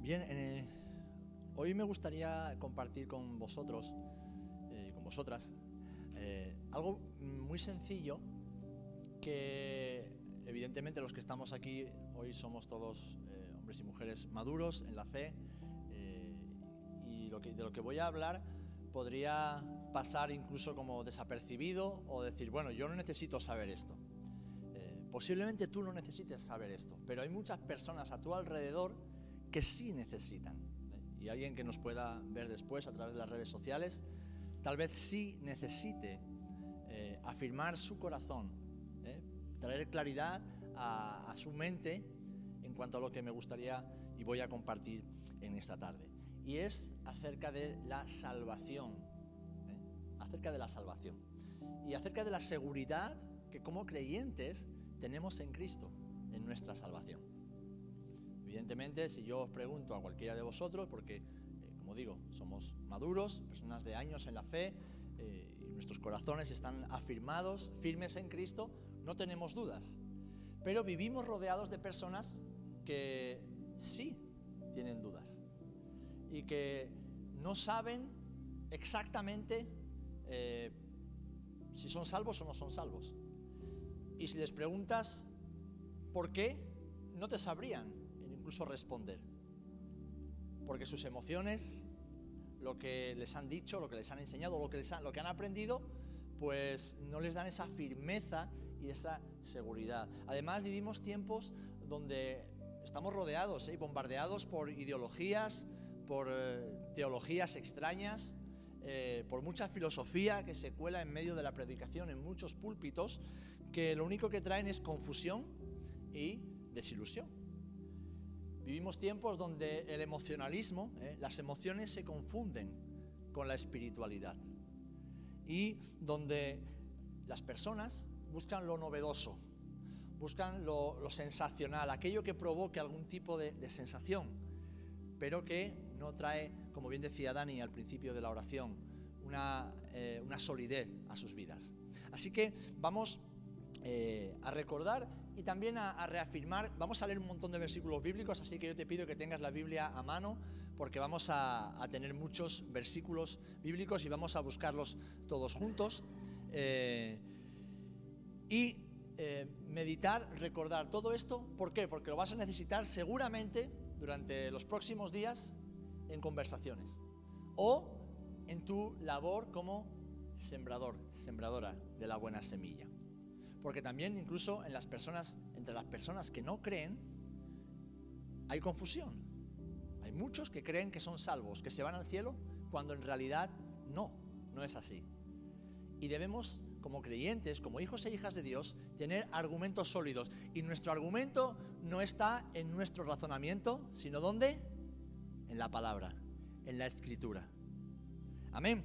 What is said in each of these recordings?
Bien, eh, hoy me gustaría compartir con vosotros, eh, con vosotras, eh, algo muy sencillo que evidentemente los que estamos aquí hoy somos todos hombres y mujeres maduros en la fe y de lo que voy a hablar podría pasar incluso como desapercibido o decir, bueno, yo no necesito saber esto. posiblemente tú no necesites saber esto, pero hay muchas personas a tu alrededor que sí necesitan. ¿eh? Y alguien que nos pueda ver después a través de las redes sociales, tal vez sí necesite eh, afirmar su corazón, ¿eh? traer claridad a, a su mente en cuanto a lo que me gustaría y voy a compartir en esta tarde. Y es acerca de la salvación. Acerca de la salvación. Y acerca de la seguridad que como creyentes tenemos en Cristo, en nuestra salvación. Evidentemente, si yo os pregunto a cualquiera de vosotros, porque, eh, como digo, somos maduros, personas de años en la fe, eh, y nuestros corazones están afirmados, firmes en Cristo, no tenemos dudas. Pero vivimos rodeados de personas que sí tienen dudas y que no saben exactamente eh, si son salvos o no son salvos. Y si les preguntas por qué, no te sabrían incluso responder. Porque sus emociones, lo que les han dicho, lo que les han enseñado, lo que, les han, aprendido, pues no les dan esa firmeza y esa seguridad. Además vivimos tiempos donde estamos rodeados y ¿eh? bombardeados por ideologías, por eh, teologías extrañas, eh, por mucha filosofía que se cuela en medio de la predicación en muchos púlpitos, que lo único que traen es confusión y desilusión. Vivimos tiempos donde el emocionalismo, eh, las emociones se confunden con la espiritualidad y donde las personas buscan lo novedoso, buscan lo, sensacional, aquello que provoque algún tipo de, sensación, pero que no trae, como bien decía Dani al principio de la oración, una, eh, solidez a sus vidas. Así que vamos eh, a recordar y también a, reafirmar, vamos a leer un montón de versículos bíblicos, así que yo te pido que tengas la Biblia a mano, porque vamos a, tener muchos versículos bíblicos y vamos a buscarlos todos juntos. Eh, y eh, meditar, recordar todo esto, ¿por qué? Porque lo vas a necesitar seguramente durante los próximos días en conversaciones o en tu labor como sembrador, sembradora de la buena semilla porque también incluso entre las personas que no creen, hay confusión. Hay muchos que creen que son salvos, que se van al cielo, cuando en realidad no, no es así. Y debemos, como creyentes, como hijos e hijas de Dios, tener argumentos sólidos. Y nuestro argumento no está en nuestro razonamiento, sino ¿dónde? En la palabra, en la escritura. Amén.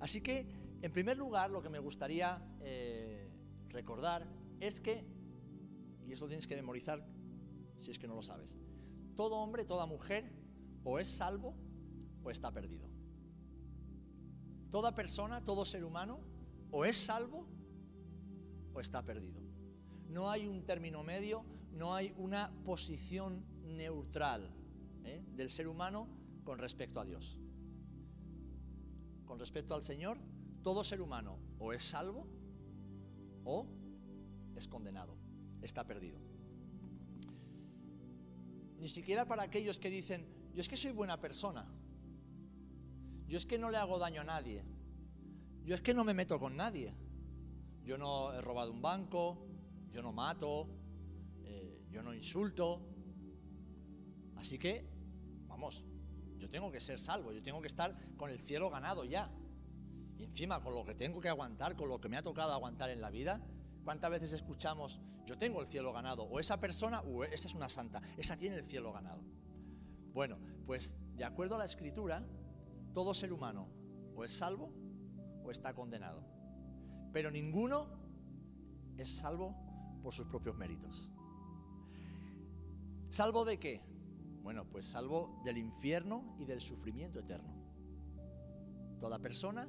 Así que, en primer lugar, lo que me gustaría eh, recordar es que, y eso tienes que memorizar si es que no lo sabes, todo hombre, toda mujer o es salvo o está perdido. Toda persona, todo ser humano o es salvo o está perdido. No hay un término medio, no hay una posición neutral ¿eh? del ser humano con respecto a Dios. Con respecto al Señor, todo ser humano o es salvo o es condenado, está perdido. Ni siquiera para aquellos que dicen, yo es que soy buena persona, yo es que no le hago daño a nadie, yo es que no me meto con nadie, yo no he robado un banco, yo no mato, eh, yo no insulto. Así que, vamos, yo tengo que ser salvo, yo tengo que estar con el cielo ganado ya. Y encima, con lo que tengo que aguantar, con lo que me ha tocado aguantar en la vida, ¿cuántas veces escuchamos, yo tengo el cielo ganado? O esa persona, o esa es una santa, esa tiene el cielo ganado. Bueno, pues de acuerdo a la escritura, todo ser humano o es salvo o está condenado. Pero ninguno es salvo por sus propios méritos. ¿Salvo de qué? Bueno, pues salvo del infierno y del sufrimiento eterno. Toda persona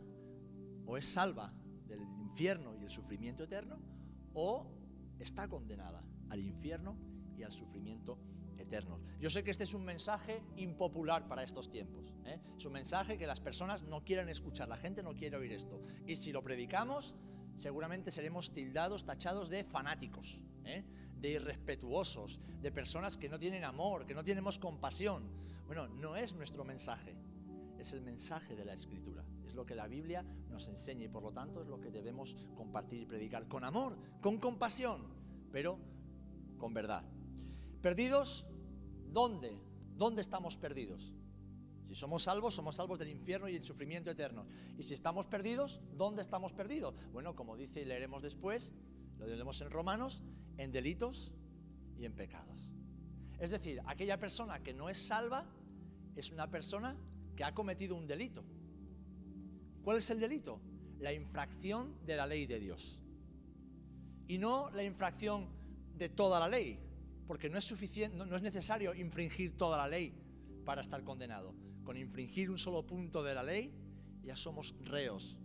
o es salva del infierno y el sufrimiento eterno, o está condenada al infierno y al sufrimiento eternos. Yo sé que este es un mensaje impopular para estos tiempos. ¿eh? Es un mensaje que las personas no quieren escuchar, la gente no quiere oír esto. Y si lo predicamos, seguramente seremos tildados, tachados de fanáticos, ¿eh? de irrespetuosos, de personas que no tienen amor, que no tenemos compasión. Bueno, no es nuestro mensaje, es el mensaje de la Escritura. Lo que la Biblia nos enseña y por lo tanto es lo que debemos compartir y predicar con amor, con compasión, pero con verdad. ¿Perdidos? ¿Dónde? ¿Dónde estamos perdidos? Si somos salvos, somos salvos del infierno y el sufrimiento eterno. Y si estamos perdidos, ¿dónde estamos perdidos? Bueno, como dice y leeremos después, lo leemos en Romanos, en delitos y en pecados. Es decir, aquella persona que no es salva es una persona que ha cometido un delito. ¿Cuál es el delito? La infracción de la ley de Dios. Y no la infracción de toda la ley, porque no es suficiente, no, es necesario infringir toda la ley para estar condenado. Con infringir un solo punto de la ley ya somos reos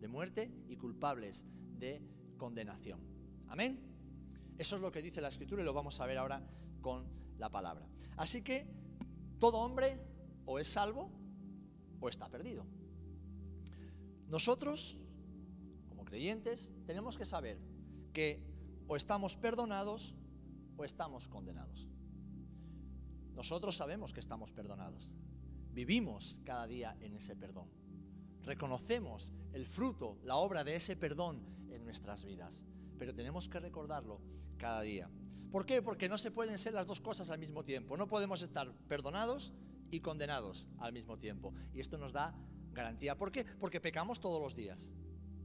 de muerte y culpables de condenación. Amén. Eso es lo que dice la escritura y lo vamos a ver ahora con la palabra. Así que todo hombre o es salvo o está perdido. Nosotros, como creyentes, tenemos que saber que o estamos perdonados o estamos condenados. Nosotros sabemos que estamos perdonados. Vivimos cada día en ese perdón. Reconocemos el fruto, la obra de ese perdón en nuestras vidas. Pero tenemos que recordarlo cada día. ¿Por qué? Porque no se pueden ser las dos cosas al mismo tiempo. No podemos estar perdonados y condenados al mismo tiempo. Y esto nos da garantía. ¿Por qué? Porque pecamos todos los días.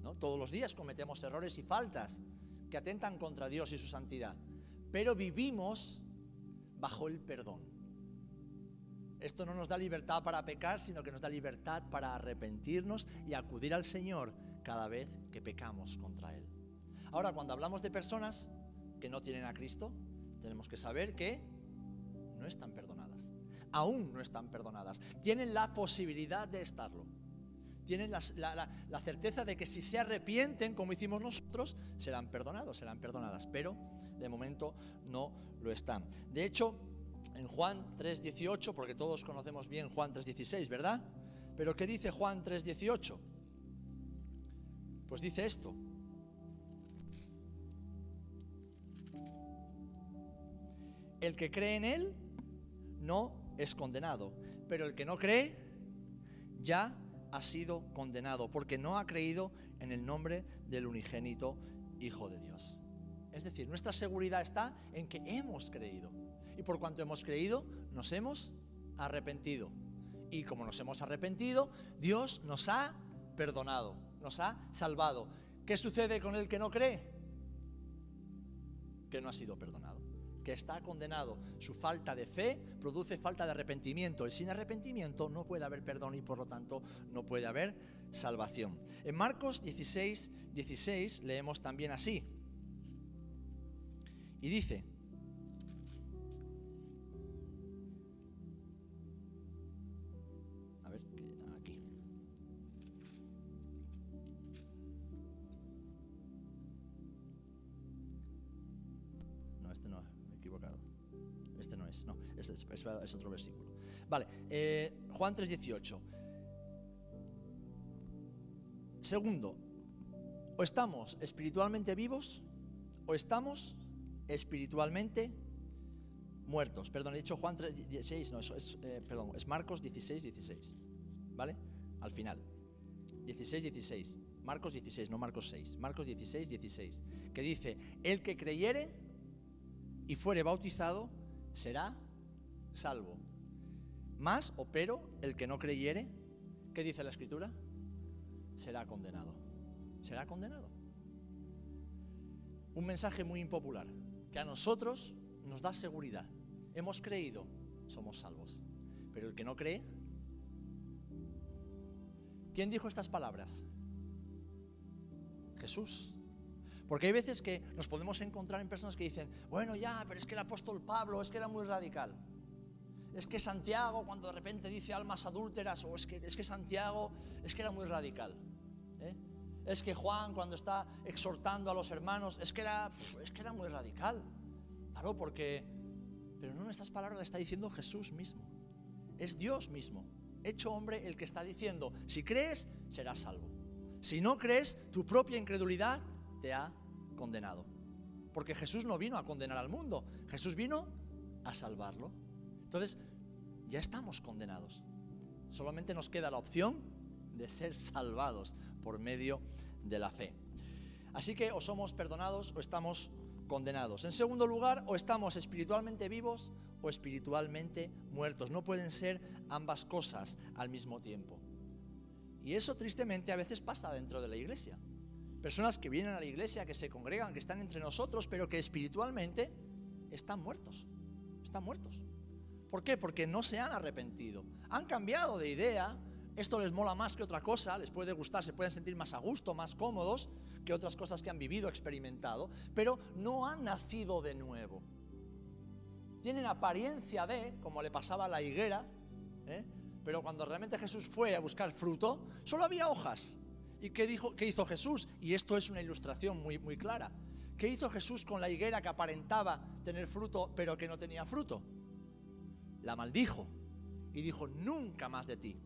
¿no? Todos los días cometemos errores y faltas que atentan contra Dios y su santidad pero vivimos bajo el perdón. Esto no nos da libertad para pecar, sino que nos da libertad para arrepentirnos y acudir al Señor cada vez que pecamos contra Él. Ahora, cuando hablamos de personas que no tienen a Cristo, tenemos que saber que no están perdonadas. Aún no están perdonadas. Tienen la posibilidad de estarlo. Tienen la, certeza de que si se arrepienten, como hicimos nosotros, serán perdonados, serán perdonadas. Pero de momento no lo están. De hecho, en Juan 3:18, porque todos conocemos bien Juan 3:16, ¿verdad? Pero ¿qué dice Juan 3:18? Pues dice esto. El que cree en Él no es condenado, pero el que no cree ya ha sido condenado, porque no ha creído en el nombre del unigénito Hijo de Dios. Es decir, nuestra seguridad está en que hemos creído. Y por cuanto hemos creído, nos hemos arrepentido. Y como nos hemos arrepentido, Dios nos ha perdonado, nos ha salvado. ¿Qué sucede con el que no cree? Que no ha sido perdonado, que está condenado. Su falta de fe produce falta de arrepentimiento. Y sin arrepentimiento no puede haber perdón y por lo tanto no puede haber salvación. En Marcos 16, 16 leemos también así. Y dice, Vale, eh, Juan 3:18. Segundo, o estamos espiritualmente vivos o estamos espiritualmente muertos. Perdón, he dicho Juan 16, no, eso es, eh, perdón, es Marcos 16, 16. ¿Vale? Al final. 16, 16. Marcos 16, no Marcos 6. Marcos 16, 16. Que dice, el que creyere y fuere bautizado será salvo. Más o pero el que no creyere, ¿qué dice la escritura? Será condenado. Será condenado. Un mensaje muy impopular que a nosotros nos da seguridad. Hemos creído, somos salvos. Pero el que no cree, ¿quién dijo estas palabras? Jesús. Porque hay veces que nos podemos encontrar en personas que dicen, bueno, ya, pero es que el apóstol Pablo es que era muy radical. Es que Santiago cuando de repente dice almas adúlteras, o es que, es que Santiago es que era muy radical. ¿eh? Es que Juan cuando está exhortando a los hermanos, es que era, es que era muy radical. Claro, porque Pero no, estas palabras está diciendo Jesús mismo. Es Dios mismo, hecho hombre, el que está diciendo, si crees, serás salvo. Si no crees, tu propia incredulidad te ha condenado. Porque Jesús no vino a condenar al mundo, Jesús vino a salvarlo. Entonces, ya estamos condenados. Solamente nos queda la opción de ser salvados por medio de la fe. Así que o somos perdonados o estamos condenados. En segundo lugar, o estamos espiritualmente vivos o espiritualmente muertos. No pueden ser ambas cosas al mismo tiempo. Y eso tristemente a veces pasa dentro de la iglesia. Personas que vienen a la iglesia, que se congregan, que están entre nosotros, pero que espiritualmente están muertos. Están muertos. ¿Por qué? Porque no se han arrepentido. Han cambiado de idea. Esto les mola más que otra cosa, les puede gustar, se pueden sentir más a gusto, más cómodos que otras cosas que han vivido, experimentado, pero no han nacido de nuevo. Tienen apariencia de, como le pasaba a la higuera, ¿eh? pero cuando realmente Jesús fue a buscar fruto, solo había hojas. ¿Y qué, dijo, qué hizo Jesús? Y esto es una ilustración muy, muy clara. ¿Qué hizo Jesús con la higuera que aparentaba tener fruto, pero que no tenía fruto? La maldijo y dijo, nunca más de ti.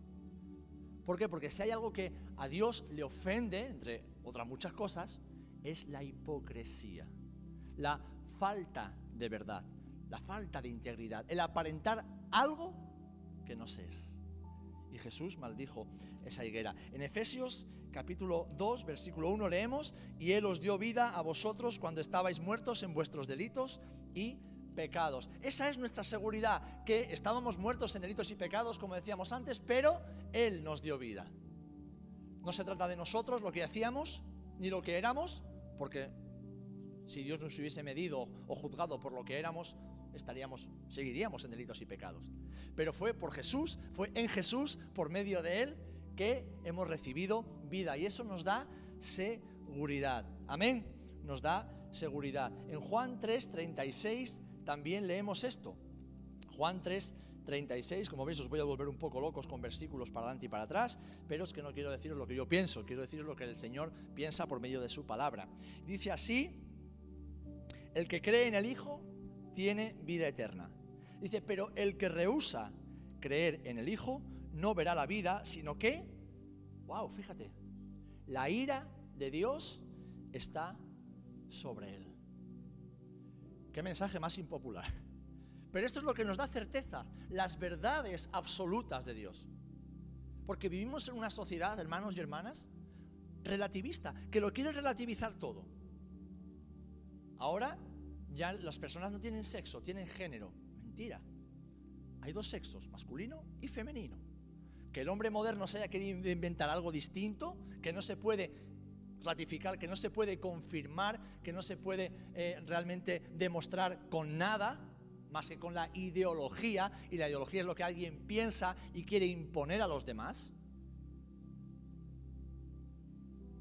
¿Por qué? Porque si hay algo que a Dios le ofende, entre otras muchas cosas, es la hipocresía, la falta de verdad, la falta de integridad, el aparentar algo que no se es. Y Jesús maldijo esa higuera. En Efesios capítulo 2, versículo 1 leemos, y Él os dio vida a vosotros cuando estabais muertos en vuestros delitos y pecados. Esa es nuestra seguridad, que estábamos muertos en delitos y pecados, como decíamos antes, pero Él nos dio vida. No se trata de nosotros, lo que hacíamos, ni lo que éramos, porque si Dios nos hubiese medido o juzgado por lo que éramos, estaríamos, seguiríamos en delitos y pecados. Pero fue por Jesús, fue en Jesús, por medio de Él, que hemos recibido vida. Y eso nos da seguridad. Amén. Nos da seguridad. En Juan 3, 36 también leemos esto. Juan 3, 36, como veis os voy a volver un poco locos con versículos para adelante y para atrás, pero es que no quiero deciros lo que yo pienso, quiero deciros lo que el Señor piensa por medio de su palabra. Dice así, el que cree en el Hijo tiene vida eterna. Dice, pero el que rehúsa creer en el Hijo no verá la vida, sino que, wow, fíjate, la ira de Dios está sobre él. Qué mensaje más impopular. Pero esto es lo que nos da certeza, las verdades absolutas de Dios. Porque vivimos en una sociedad, hermanos y hermanas, relativista, que lo quiere relativizar todo. Ahora ya las personas no tienen sexo, tienen género. Mentira. Hay dos sexos, masculino y femenino. Que el hombre moderno se haya querido inventar algo distinto, que no se puede ratificar, que no se puede confirmar, que no se puede eh, realmente demostrar con nada más que con la ideología, y la ideología es lo que alguien piensa y quiere imponer a los demás.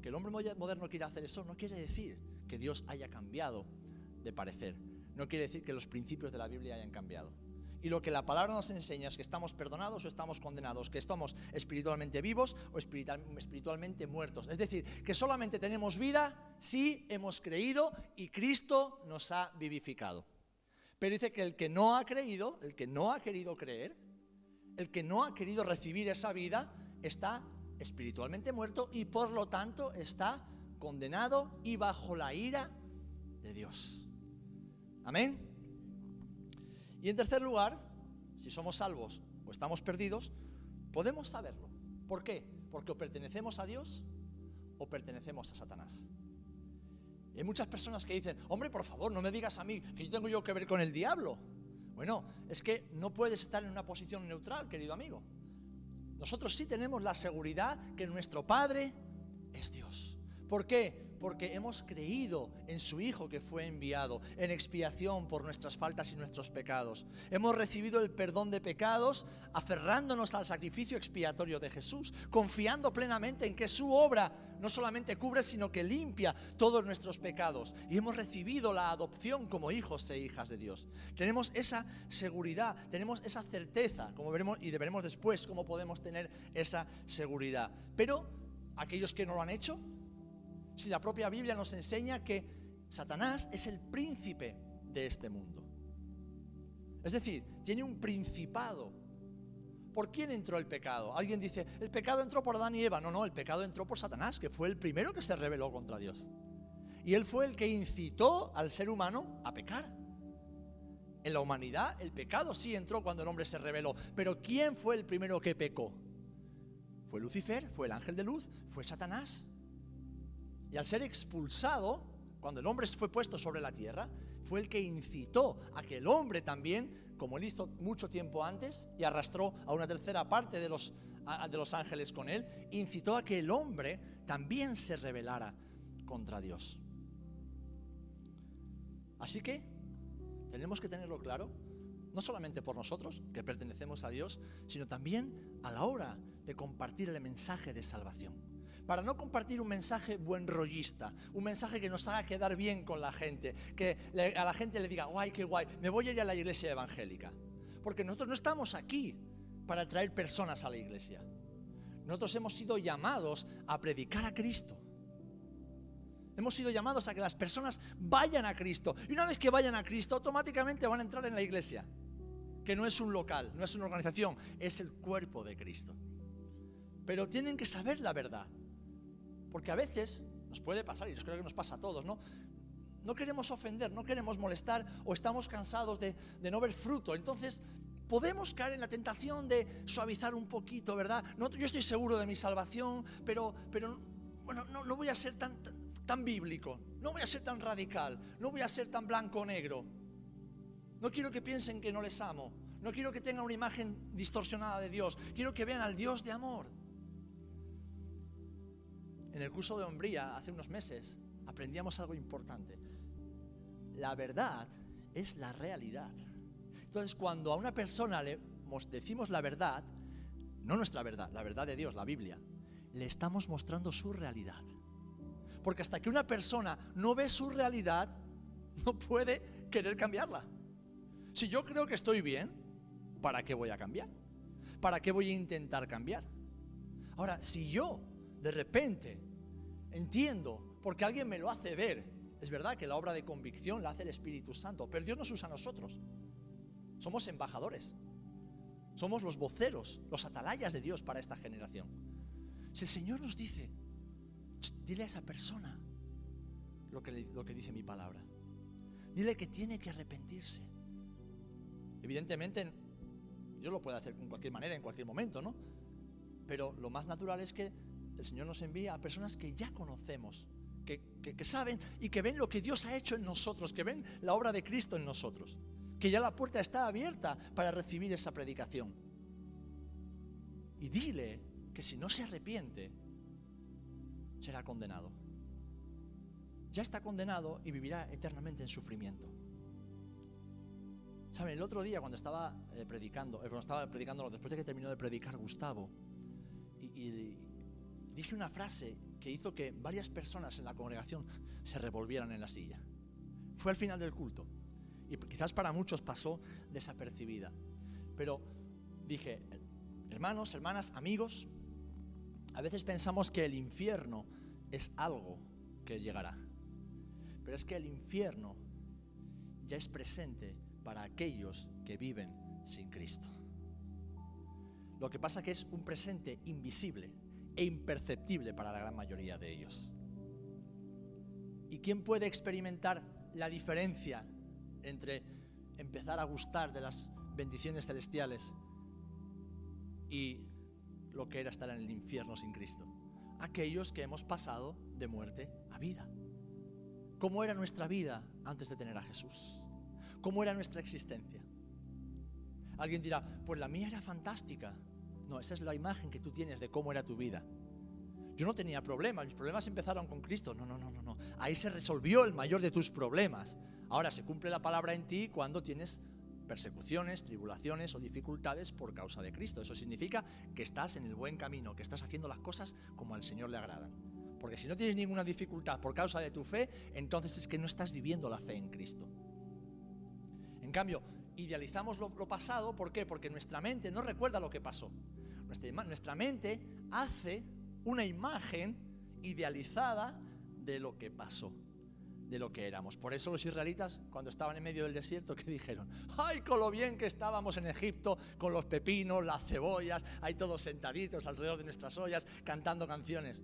Que el hombre moderno quiera hacer eso no quiere decir que Dios haya cambiado de parecer, no quiere decir que los principios de la Biblia hayan cambiado. Y lo que la palabra nos enseña es que estamos perdonados o estamos condenados, que estamos espiritualmente vivos o espiritualmente muertos. Es decir, que solamente tenemos vida si hemos creído y Cristo nos ha vivificado. Pero dice que el que no ha creído, el que no ha querido creer, el que no ha querido recibir esa vida, está espiritualmente muerto y por lo tanto está condenado y bajo la ira de Dios. Amén. Y en tercer lugar, si somos salvos o estamos perdidos, podemos saberlo. ¿Por qué? Porque o pertenecemos a Dios o pertenecemos a Satanás. hay muchas personas que dicen, hombre, por favor, no me digas a mí que yo tengo yo que ver con el diablo. Bueno, es que no puedes estar en una posición neutral, querido amigo. Nosotros sí tenemos la seguridad que nuestro Padre es Dios. ¿Por qué? Porque hemos creído en su Hijo que fue enviado en expiación por nuestras faltas y nuestros pecados. Hemos recibido el perdón de pecados aferrándonos al sacrificio expiatorio de Jesús, confiando plenamente en que su obra no solamente cubre, sino que limpia todos nuestros pecados. Y hemos recibido la adopción como hijos e hijas de Dios. Tenemos esa seguridad, tenemos esa certeza, como veremos y veremos después cómo podemos tener esa seguridad. Pero aquellos que no lo han hecho, si la propia Biblia nos enseña que Satanás es el príncipe de este mundo? Es decir, tiene un principado. ¿Por quién entró el pecado? Alguien dice, el pecado entró por Adán y Eva. No, no, el pecado entró por Satanás, que fue el primero que se rebeló contra Dios. Y él fue el que incitó al ser humano a pecar. En la humanidad el pecado sí entró cuando el hombre se rebeló. Pero ¿quién fue el primero que pecó? Fue Lucifer, fue el ángel de luz, fue Satanás. Y al ser expulsado, cuando el hombre fue puesto sobre la tierra, fue el que incitó a que el hombre también, como él hizo mucho tiempo antes y arrastró a una tercera parte de los, de los ángeles con él, incitó a que el hombre también se rebelara contra Dios. Así que tenemos que tenerlo claro, no solamente por nosotros, que pertenecemos a Dios, sino también a la hora de compartir el mensaje de salvación. Para no compartir un mensaje buen rollista, un mensaje que nos haga quedar bien con la gente, que a la gente le diga, guay, qué guay, me voy a ir a la iglesia evangélica. Porque nosotros no estamos aquí para traer personas a la iglesia. Nosotros hemos sido llamados a predicar a Cristo. Hemos sido llamados a que las personas vayan a Cristo. Y una vez que vayan a Cristo, automáticamente van a entrar en la iglesia. Que no es un local, no es una organización, es el cuerpo de Cristo. Pero tienen que saber la verdad. Porque a veces nos puede pasar, y yo creo que nos pasa a todos, ¿no? No queremos ofender, no queremos molestar o estamos cansados de, no ver fruto. Entonces podemos caer en la tentación de suavizar un poquito, ¿verdad? No, yo estoy seguro de mi salvación, pero, pero bueno, no, voy a ser tan, tan bíblico, no voy a ser tan radical, no voy a ser tan blanco o negro. No quiero que piensen que no les amo, no quiero que tengan una imagen distorsionada de Dios, quiero que vean al Dios de amor. En el curso de hombría, hace unos meses, aprendíamos algo importante. La verdad es la realidad. Entonces, cuando a una persona le decimos la verdad, no nuestra verdad, la verdad de Dios, la Biblia, le estamos mostrando su realidad. Porque hasta que una persona no ve su realidad, no puede querer cambiarla. Si yo creo que estoy bien, ¿para qué voy a cambiar? ¿Para qué voy a intentar cambiar? Ahora, si yo de repente entiendo, porque alguien me lo hace ver, es verdad que la obra de convicción la hace el Espíritu Santo, pero Dios nos usa a nosotros. Somos embajadores. Somos los voceros, los atalayas de Dios para esta generación. Si el Señor nos dice, dile a esa persona lo que, lo que dice mi palabra. Dile que tiene que arrepentirse. Evidentemente, yo lo puedo hacer en cualquier manera, en cualquier momento, ¿no? Pero lo más natural es que el Señor nos envía a personas que ya conocemos, que, que, saben y que ven lo que Dios ha hecho en nosotros, que ven la obra de Cristo en nosotros, que ya la puerta está abierta para recibir esa predicación. Y dile que si no se arrepiente, será condenado. Ya está condenado y vivirá eternamente en sufrimiento. Saben, el otro día cuando estaba eh, predicando, eh, cuando estaba predicando, después de que terminó de predicar Gustavo, y, dije una frase que hizo que varias personas en la congregación se revolvieran en la silla. Fue al final del culto. Y quizás para muchos pasó desapercibida. Pero dije, hermanos, hermanas, amigos, a veces pensamos que el infierno es algo que llegará. Pero es que el infierno ya es presente para aquellos que viven sin Cristo. Lo que pasa que es un presente invisible e imperceptible para la gran mayoría de ellos. ¿Y quién puede experimentar la diferencia entre empezar a gustar de las bendiciones celestiales y lo que era estar en el infierno sin Cristo. Aquellos que hemos pasado de muerte a vida. ¿Cómo era nuestra vida antes de tener a Jesús? ¿Cómo era nuestra existencia? Alguien dirá, pues la mía era fantástica. No, esa es la imagen que tú tienes de cómo era tu vida. Yo no tenía problemas, mis problemas empezaron con Cristo. No, no, no, no, no. Ahí se resolvió el mayor de tus problemas. Ahora se cumple la palabra en ti cuando tienes persecuciones, tribulaciones o dificultades por causa de Cristo. Eso significa que estás en el buen camino, que estás haciendo las cosas como al Señor le agradan. Porque si no tienes ninguna dificultad por causa de tu fe, entonces es que no estás viviendo la fe en Cristo. En cambio, idealizamos lo, pasado, ¿por qué? Porque nuestra mente no recuerda lo que pasó. Nuestra, mente hace una imagen idealizada de lo que pasó, de lo que éramos. Por eso los israelitas, cuando estaban en medio del desierto, ¿qué dijeron? ¡Ay, con lo bien que estábamos en Egipto, con los pepinos, las cebollas, ahí todos sentaditos alrededor de nuestras ollas, cantando canciones!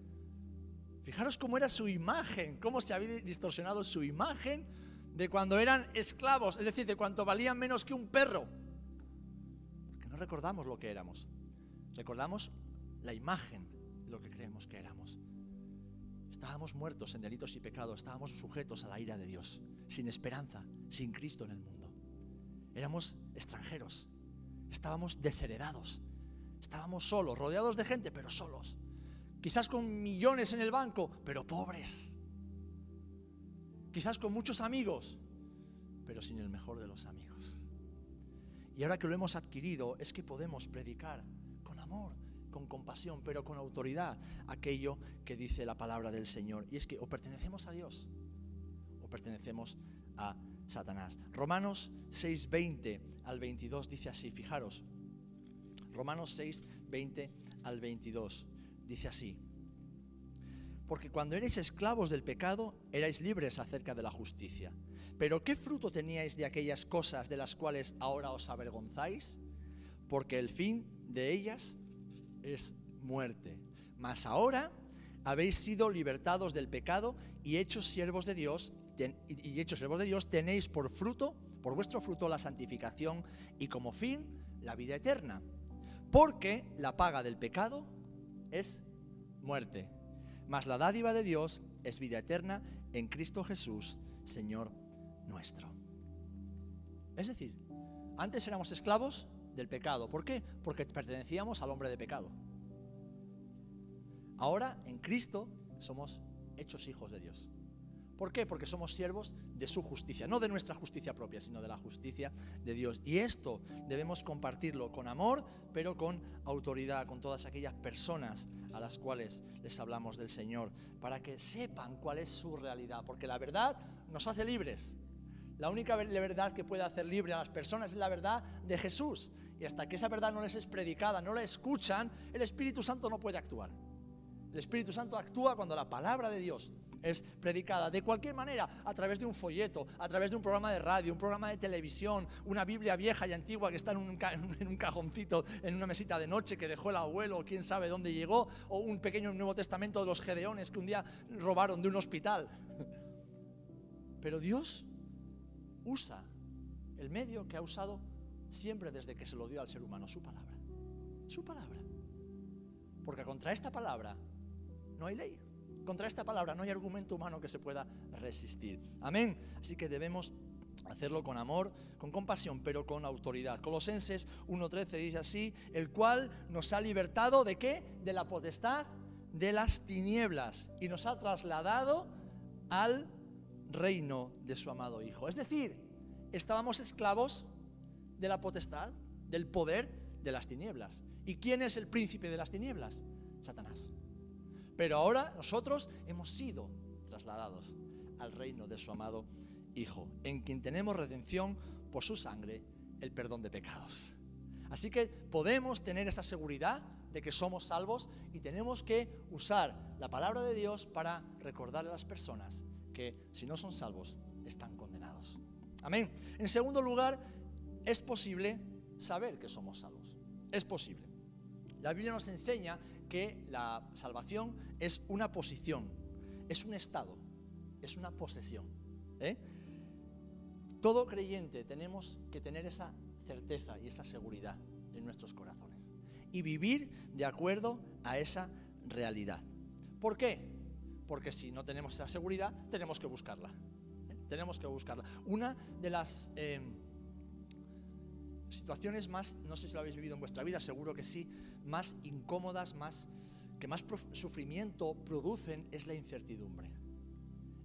Fijaros cómo era su imagen, cómo se había distorsionado su imagen de cuando eran esclavos, es decir, de cuánto valían menos que un perro. Porque no recordamos lo que éramos, recordamos la imagen de lo que creemos que éramos. Estábamos muertos en delitos y pecados, estábamos sujetos a la ira de Dios, sin esperanza, sin Cristo en el mundo. Éramos extranjeros, estábamos desheredados, estábamos solos, rodeados de gente, pero solos. Quizás con millones en el banco, pero pobres. Quizás con muchos amigos, pero sin el mejor de los amigos. Y ahora que lo hemos adquirido, es que podemos predicar amor, con compasión, pero con autoridad, aquello que dice la palabra del Señor. Y es que o pertenecemos a Dios o pertenecemos a Satanás. Romanos 6, 20 al 22 dice así, fijaros. Romanos 6, 20 al 22 dice así. Porque cuando erais esclavos del pecado, erais libres acerca de la justicia. Pero ¿qué fruto teníais de aquellas cosas de las cuales ahora os avergonzáis? Porque el fin de ellas es muerte. Mas ahora habéis sido libertados del pecado y hechos siervos de Dios, y hechos siervos de Dios tenéis por fruto, por vuestro fruto la santificación y como fin la vida eterna. Porque la paga del pecado es muerte, mas la dádiva de Dios es vida eterna en Cristo Jesús, Señor nuestro. Es decir, antes éramos esclavos, del pecado. ¿Por qué? Porque pertenecíamos al hombre de pecado. Ahora, en Cristo, somos hechos hijos de Dios. ¿Por qué? Porque somos siervos de su justicia, no de nuestra justicia propia, sino de la justicia de Dios. Y esto debemos compartirlo con amor, pero con autoridad, con todas aquellas personas a las cuales les hablamos del Señor, para que sepan cuál es su realidad, porque la verdad nos hace libres. La única verdad que puede hacer libre a las personas es la verdad de Jesús. Y hasta que esa verdad no les es predicada, no la escuchan, el Espíritu Santo no puede actuar. El Espíritu Santo actúa cuando la palabra de Dios es predicada de cualquier manera, a través de un folleto, a través de un programa de radio, un programa de televisión, una Biblia vieja y antigua que está en un, cajoncito, en una mesita de noche que dejó el abuelo, quién sabe dónde llegó, o un pequeño Nuevo Testamento de los Gedeones que un día robaron de un hospital. Pero Dios usa el medio que ha usado siempre desde que se lo dio al ser humano, su palabra. Su palabra. Porque contra esta palabra no hay ley. Contra esta palabra no hay argumento humano que se pueda resistir. Amén. Así que debemos hacerlo con amor, con compasión, pero con autoridad. Colosenses 1.13 dice así, el cual nos ha libertado de qué? De la potestad de las tinieblas y nos ha trasladado al reino de su amado Hijo. Es decir, estábamos esclavos de la potestad, del poder de las tinieblas. ¿Y quién es el príncipe de las tinieblas? Satanás. Pero ahora nosotros hemos sido trasladados al reino de su amado Hijo, en quien tenemos redención por su sangre, el perdón de pecados. Así que podemos tener esa seguridad de que somos salvos y tenemos que usar la palabra de Dios para recordarle a las personas que si no son salvos están condenados. Amén. En segundo lugar, es posible saber que somos salvos. Es posible. La Biblia nos enseña que la salvación es una posición, es un estado, es una posesión. ¿eh? Todo creyente tenemos que tener esa certeza y esa seguridad en nuestros corazones y vivir de acuerdo a esa realidad. ¿Por qué? Porque si no tenemos esa seguridad, tenemos que buscarla. ¿eh? Tenemos que buscarla. Una de las... Eh, situaciones más, no sé si lo habéis vivido en vuestra vida, seguro que sí, más incómodas, más que más sufrimiento producen es la incertidumbre,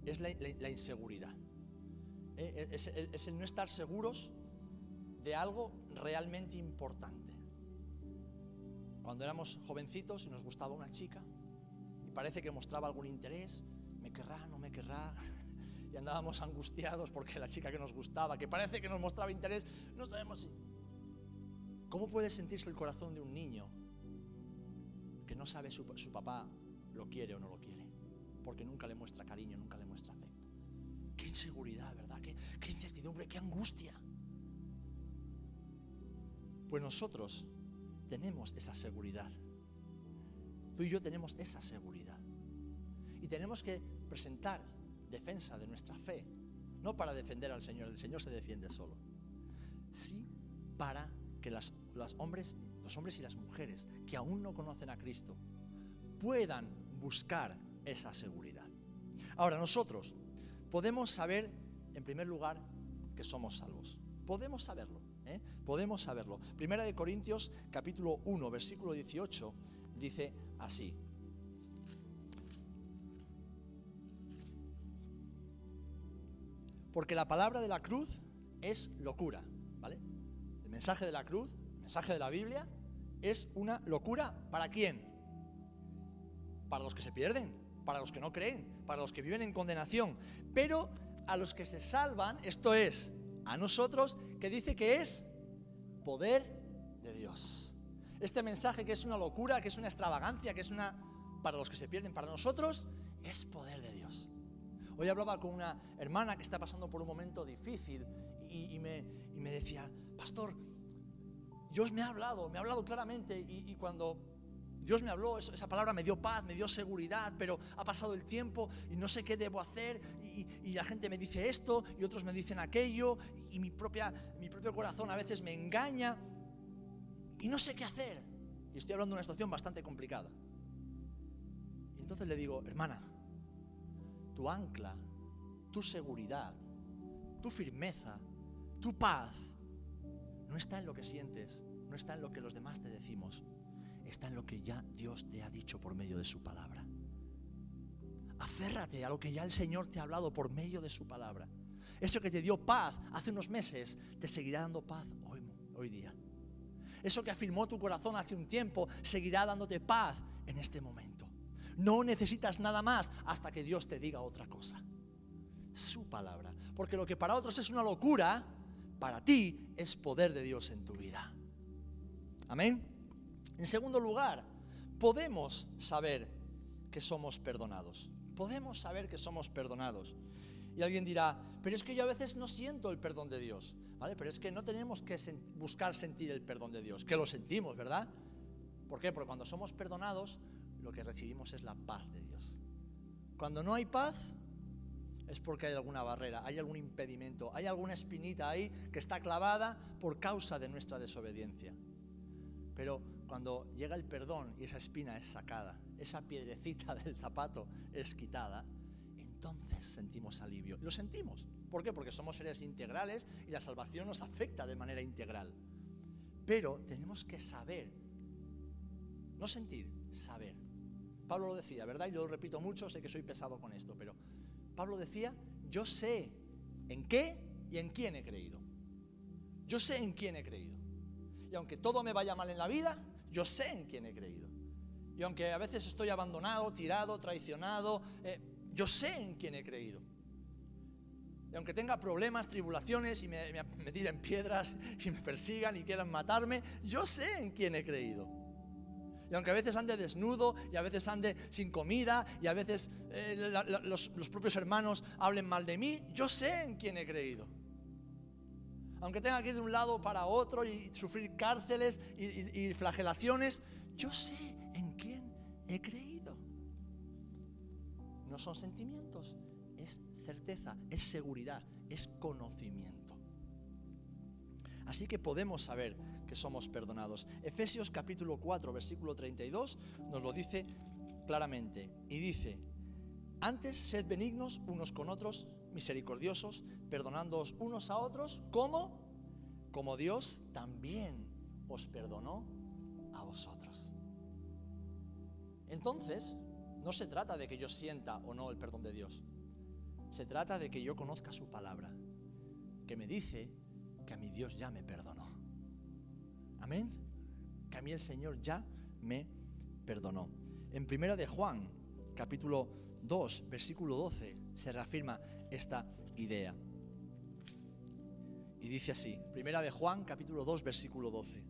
es la, inseguridad, ¿eh? es, es el no estar seguros de algo realmente importante. Cuando éramos jovencitos y nos gustaba una chica parece que mostraba algún interés, me querrá, no me querrá, y andábamos angustiados porque la chica que nos gustaba, que parece que nos mostraba interés, no sabemos si ¿Cómo puede sentirse el corazón de un niño que no sabe su, su papá lo quiere o no lo quiere? Porque nunca le muestra cariño, nunca le muestra afecto. inseguridad, ¿verdad? Qué, qué incertidumbre, qué angustia. Pues nosotros tenemos esa seguridad. Tú y yo tenemos esa seguridad. Y tenemos que presentar defensa de nuestra fe, no para defender al Señor, el Señor se defiende solo, sí para que las, hombres, los hombres y las mujeres que aún no conocen a Cristo puedan buscar esa seguridad. Ahora, nosotros podemos saber, en primer lugar, que somos salvos. Podemos saberlo, ¿eh? podemos saberlo. Primera de Corintios, capítulo 1, versículo 18, dice así. Porque la palabra de la cruz es locura, ¿vale? El mensaje de la cruz, el mensaje de la Biblia, es una locura para quién? Para los que se pierden, para los que no creen, para los que viven en condenación. Pero a los que se salvan, esto es, a nosotros, que dice que es poder de Dios. Este mensaje que es una locura, que es una extravagancia, que es una... Para los que se pierden, para nosotros, es poder de Dios. Hoy hablaba con una hermana que está pasando por un momento difícil y, me, decía, pastor, Dios me ha hablado, me ha hablado claramente y, cuando Dios me habló, esa palabra me dio paz, me dio seguridad, pero ha pasado el tiempo y no sé qué debo hacer y, y, la gente me dice esto y otros me dicen aquello y mi, propia, mi propio corazón a veces me engaña y no sé qué hacer. Y estoy hablando de una situación bastante complicada. Y entonces le digo, hermana, tu ancla, tu seguridad, tu firmeza, tu paz, no está en lo que sientes, no está en lo que los demás te decimos, está en lo que ya Dios te ha dicho por medio de su palabra. Aférrate a lo que ya el Señor te ha hablado por medio de su palabra. Eso que te dio paz hace unos meses, te seguirá dando paz hoy, hoy día. Eso que afirmó tu corazón hace un tiempo, seguirá dándote paz en este momento. No necesitas nada más hasta que Dios te diga otra cosa. Su palabra. Porque lo que para otros es una locura, para ti es poder de Dios en tu vida. Amén. En segundo lugar, podemos saber que somos perdonados. Podemos saber que somos perdonados. Y alguien dirá, pero es que yo a veces no siento el perdón de Dios. Pero es que no tenemos que buscar sentir el perdón de Dios, que lo sentimos, ¿verdad? ¿Por qué? Porque cuando somos perdonados, lo que recibimos es la paz de Dios. Cuando no hay paz, es porque hay alguna barrera, hay algún impedimento, hay alguna espinita ahí que está clavada por causa de nuestra desobediencia. Pero cuando llega el perdón y esa espina es sacada, esa piedrecita del zapato es quitada, entonces sentimos alivio. Lo sentimos. ¿Por qué? Porque somos seres integrales y la salvación nos afecta de manera integral. Pero tenemos que saber, no sentir, saber Pablo lo decía, ¿verdad? Y yo lo repito mucho, sé que soy pesado con esto, pero Pablo decía, yo sé en qué y en quién he creído. Yo sé en quién he creído. Y aunque todo me vaya mal en la vida, yo sé en quién he creído. Y aunque a veces estoy abandonado, tirado, traicionado, eh, yo sé en quién he creído. Y aunque tenga problemas, tribulaciones y me, me tiren piedras y me persigan y quieran matarme, yo sé en quién he creído. Y aunque a veces ande desnudo y a veces ande sin comida y a veces eh, los, propios hermanos hablen mal de mí, yo sé en quién he creído. Aunque tenga que ir de un lado para otro y sufrir cárceles y flagelaciones, yo sé en quién he creído. No son sentimientos, certeza, es seguridad, es conocimiento. Así que podemos saber somos perdonados. Efesios capítulo 4, versículo 32 nos lo dice claramente y dice, antes sed benignos unos con otros, misericordiosos, perdonándoos unos a otros, como como Dios también os perdonó a vosotros. Entonces, no se trata de que yo sienta o no el perdón de Dios. Se trata de que yo conozca su palabra, que me dice que a mi Dios ya me perdonó. Amén. Que a mí el Señor ya me perdonó. En primera de Juan, capítulo 2, versículo 12, se reafirma esta idea. Y dice así, primera de Juan, capítulo 2, versículo 12.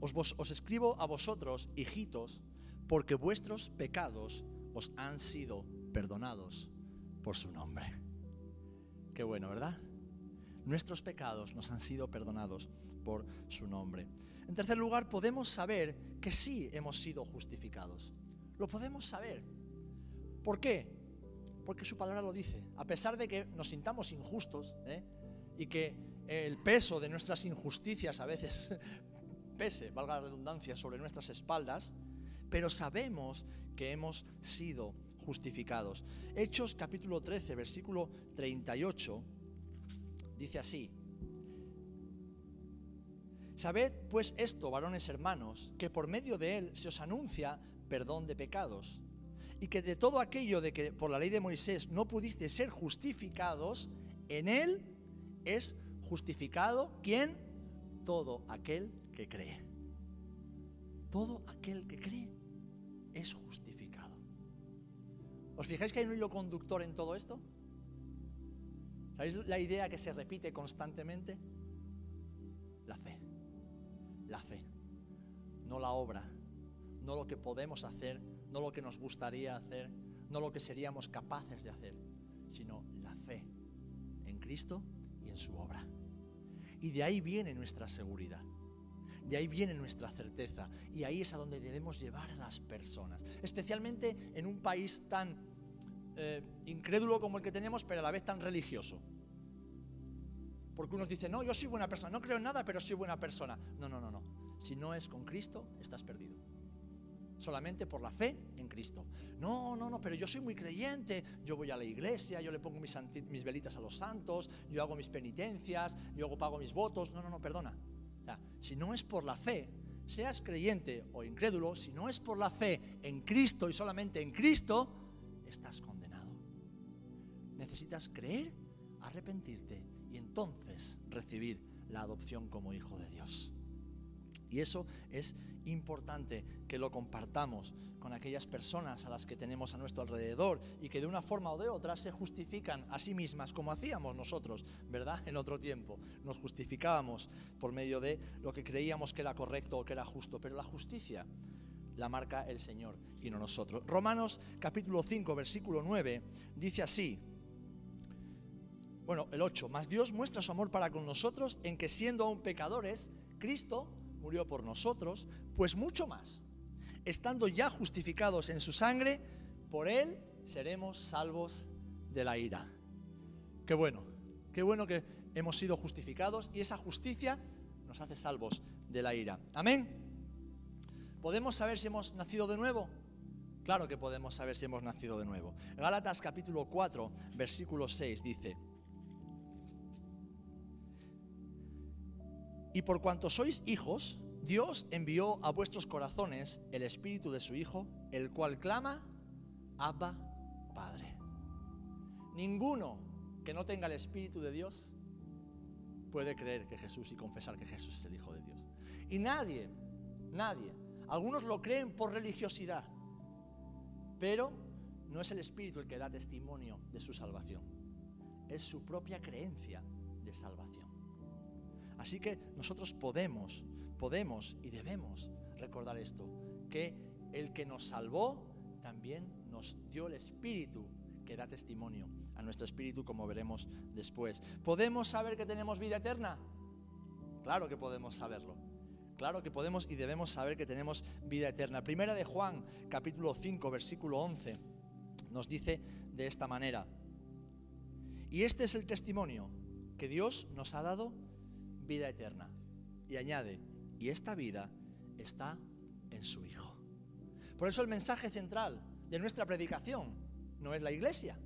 Os, os escribo a vosotros, hijitos, porque vuestros pecados os han sido perdonados por su nombre. Qué bueno, ¿verdad? Nuestros pecados nos han sido perdonados por su nombre. En tercer lugar, podemos saber que sí hemos sido justificados. Lo podemos saber. ¿Por qué? Porque su palabra lo dice. A pesar de que nos sintamos injustos ¿eh? y que el peso de nuestras injusticias a veces pese, valga la redundancia, sobre nuestras espaldas, pero sabemos que hemos sido Hechos capítulo 13, versículo 38, dice así. Sabed pues esto, varones hermanos, que por medio de él se os anuncia perdón de pecados, y que de todo aquello de que por la ley de Moisés no pudiste ser justificados, en él es justificado quién? Todo aquel que cree. Todo aquel que cree es justificado. ¿Os fijáis que hay un hilo conductor en todo esto? ¿Sabéis la idea que se repite constantemente? La fe. La fe. No la obra. No lo que podemos hacer. No lo que nos gustaría hacer. No lo que seríamos capaces de hacer. Sino la fe en Cristo y en su obra. Y de ahí viene nuestra seguridad. De ahí viene nuestra certeza y ahí es a donde debemos llevar a las personas, especialmente en un país tan eh, incrédulo como el que tenemos, pero a la vez tan religioso. Porque unos dicen, no, yo soy buena persona, no creo en nada, pero soy buena persona. No, no, no, no. Si no es con Cristo, estás perdido. Solamente por la fe en Cristo. No, no, no, pero yo soy muy creyente. Yo voy a la iglesia, yo le pongo mis, mis velitas a los santos, yo hago mis penitencias, yo hago, pago mis votos. No, no, no, perdona si no es por la fe, seas creyente o incrédulo, si no es por la fe en Cristo y solamente en Cristo, estás condenado. Necesitas creer, arrepentirte y entonces recibir la adopción como hijo de Dios. Y eso es importante que lo compartamos con aquellas personas a las que tenemos a nuestro alrededor y que de una forma o de otra se justifican a sí mismas, como hacíamos nosotros, ¿verdad? En otro tiempo. Nos justificábamos por medio de lo que creíamos que era correcto o que era justo, pero la justicia la marca el Señor y no nosotros. Romanos capítulo 5, versículo 9, dice así. Bueno, el 8, más Dios muestra su amor para con nosotros en que siendo aún pecadores, Cristo murió por nosotros, pues mucho más, estando ya justificados en su sangre, por él seremos salvos de la ira. Qué bueno, qué bueno que hemos sido justificados y esa justicia nos hace salvos de la ira. Amén. ¿Podemos saber si hemos nacido de nuevo? Claro que podemos saber si hemos nacido de nuevo. Gálatas capítulo 4, versículo 6 dice, Y por cuanto sois hijos, Dios envió a vuestros corazones el espíritu de su Hijo, el cual clama, Abba, Padre. Ninguno que no tenga el espíritu de Dios puede creer que Jesús y confesar que Jesús es el Hijo de Dios. Y nadie, nadie, algunos lo creen por religiosidad, pero no es el Espíritu el que da testimonio de su salvación, es su propia creencia de salvación. Así que nosotros podemos, podemos y debemos recordar esto, que el que nos salvó también nos dio el Espíritu que da testimonio a nuestro espíritu, como veremos después. ¿Podemos saber que tenemos vida eterna? Claro que podemos saberlo. Claro que podemos y debemos saber que tenemos vida eterna. Primera de Juan, capítulo 5, versículo 11, nos dice de esta manera. Y este es el testimonio que Dios nos ha dado vida eterna. Y añade, y esta vida está en su Hijo. Por eso el mensaje central de nuestra predicación no es la iglesia,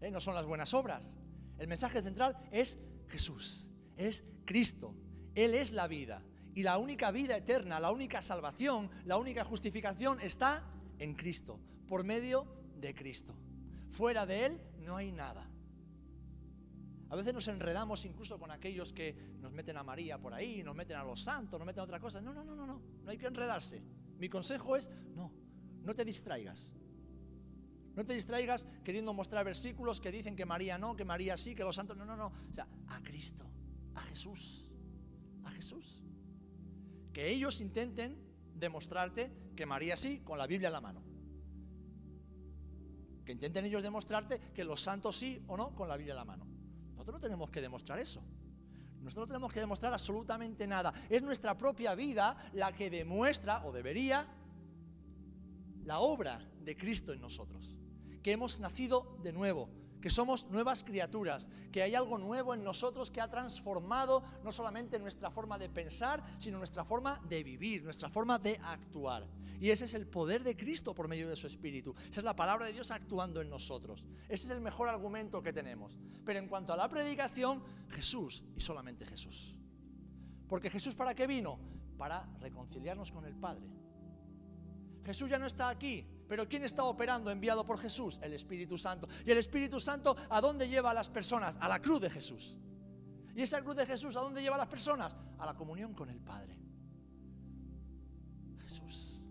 ¿eh? no son las buenas obras. El mensaje central es Jesús, es Cristo. Él es la vida. Y la única vida eterna, la única salvación, la única justificación está en Cristo, por medio de Cristo. Fuera de Él no hay nada. A veces nos enredamos incluso con aquellos que nos meten a María por ahí, nos meten a los santos, nos meten a otra cosa. No, no, no, no, no. No hay que enredarse. Mi consejo es, no, no te distraigas. No te distraigas queriendo mostrar versículos que dicen que María no, que María sí, que los santos. No, no, no. O sea, a Cristo, a Jesús, a Jesús. Que ellos intenten demostrarte que María sí, con la Biblia en la mano. Que intenten ellos demostrarte que los santos sí o no, con la Biblia en la mano. Nosotros no tenemos que demostrar eso. Nosotros no tenemos que demostrar absolutamente nada. Es nuestra propia vida la que demuestra, o debería, la obra de Cristo en nosotros. Que hemos nacido de nuevo, que somos nuevas criaturas, que hay algo nuevo en nosotros que ha transformado no solamente nuestra forma de pensar, sino nuestra forma de vivir, nuestra forma de actuar. Y ese es el poder de Cristo por medio de su Espíritu. Esa es la palabra de Dios actuando en nosotros. Ese es el mejor argumento que tenemos. Pero en cuanto a la predicación, Jesús y solamente Jesús. Porque Jesús para qué vino? Para reconciliarnos con el Padre. Jesús ya no está aquí, pero ¿quién está operando enviado por Jesús? El Espíritu Santo. ¿Y el Espíritu Santo a dónde lleva a las personas? A la cruz de Jesús. ¿Y esa cruz de Jesús a dónde lleva a las personas? A la comunión con el Padre. Jesús.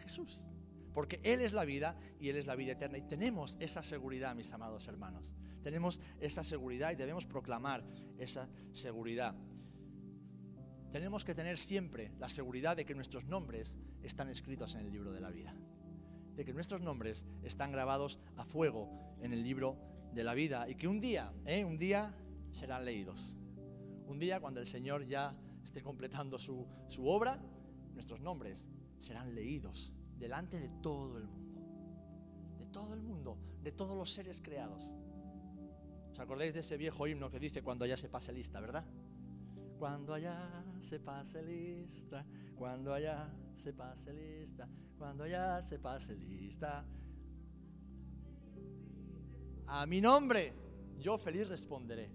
Jesús. Porque Él es la vida y Él es la vida eterna. Y tenemos esa seguridad, mis amados hermanos. Tenemos esa seguridad y debemos proclamar esa seguridad. Tenemos que tener siempre la seguridad de que nuestros nombres están escritos en el libro de la vida de que nuestros nombres están grabados a fuego en el libro de la vida y que un día, ¿eh? un día serán leídos. Un día cuando el Señor ya esté completando su, su obra, nuestros nombres serán leídos delante de todo el mundo. De todo el mundo, de todos los seres creados. ¿Os acordáis de ese viejo himno que dice cuando ya se pase lista, verdad? Cuando allá se pase lista, cuando allá se pase lista, cuando allá se pase lista. A mi nombre, yo feliz responderé.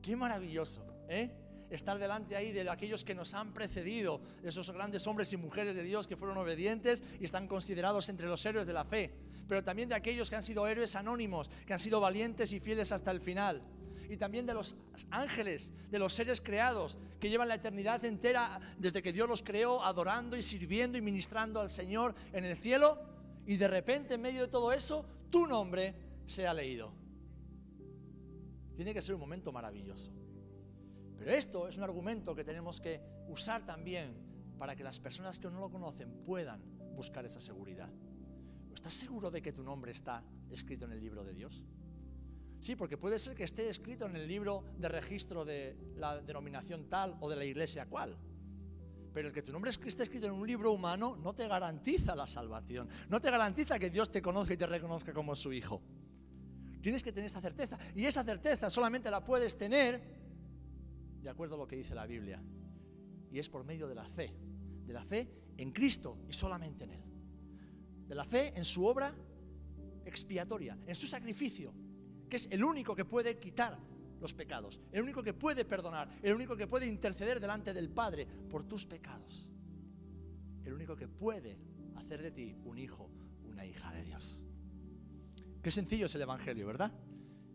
Qué maravilloso, ¿eh? Estar delante ahí de aquellos que nos han precedido, esos grandes hombres y mujeres de Dios que fueron obedientes y están considerados entre los héroes de la fe, pero también de aquellos que han sido héroes anónimos, que han sido valientes y fieles hasta el final y también de los ángeles, de los seres creados, que llevan la eternidad entera desde que Dios los creó, adorando y sirviendo y ministrando al Señor en el cielo, y de repente en medio de todo eso, tu nombre sea leído. Tiene que ser un momento maravilloso. Pero esto es un argumento que tenemos que usar también para que las personas que no lo conocen puedan buscar esa seguridad. ¿Estás seguro de que tu nombre está escrito en el libro de Dios? Sí, porque puede ser que esté escrito en el libro de registro de la denominación tal o de la iglesia cual. Pero el que tu nombre esté escrito en un libro humano no te garantiza la salvación. No te garantiza que Dios te conozca y te reconozca como su hijo. Tienes que tener esa certeza. Y esa certeza solamente la puedes tener de acuerdo a lo que dice la Biblia. Y es por medio de la fe. De la fe en Cristo y solamente en Él. De la fe en su obra expiatoria, en su sacrificio que es el único que puede quitar los pecados, el único que puede perdonar, el único que puede interceder delante del Padre por tus pecados, el único que puede hacer de ti un hijo, una hija de Dios. Qué sencillo es el Evangelio, ¿verdad?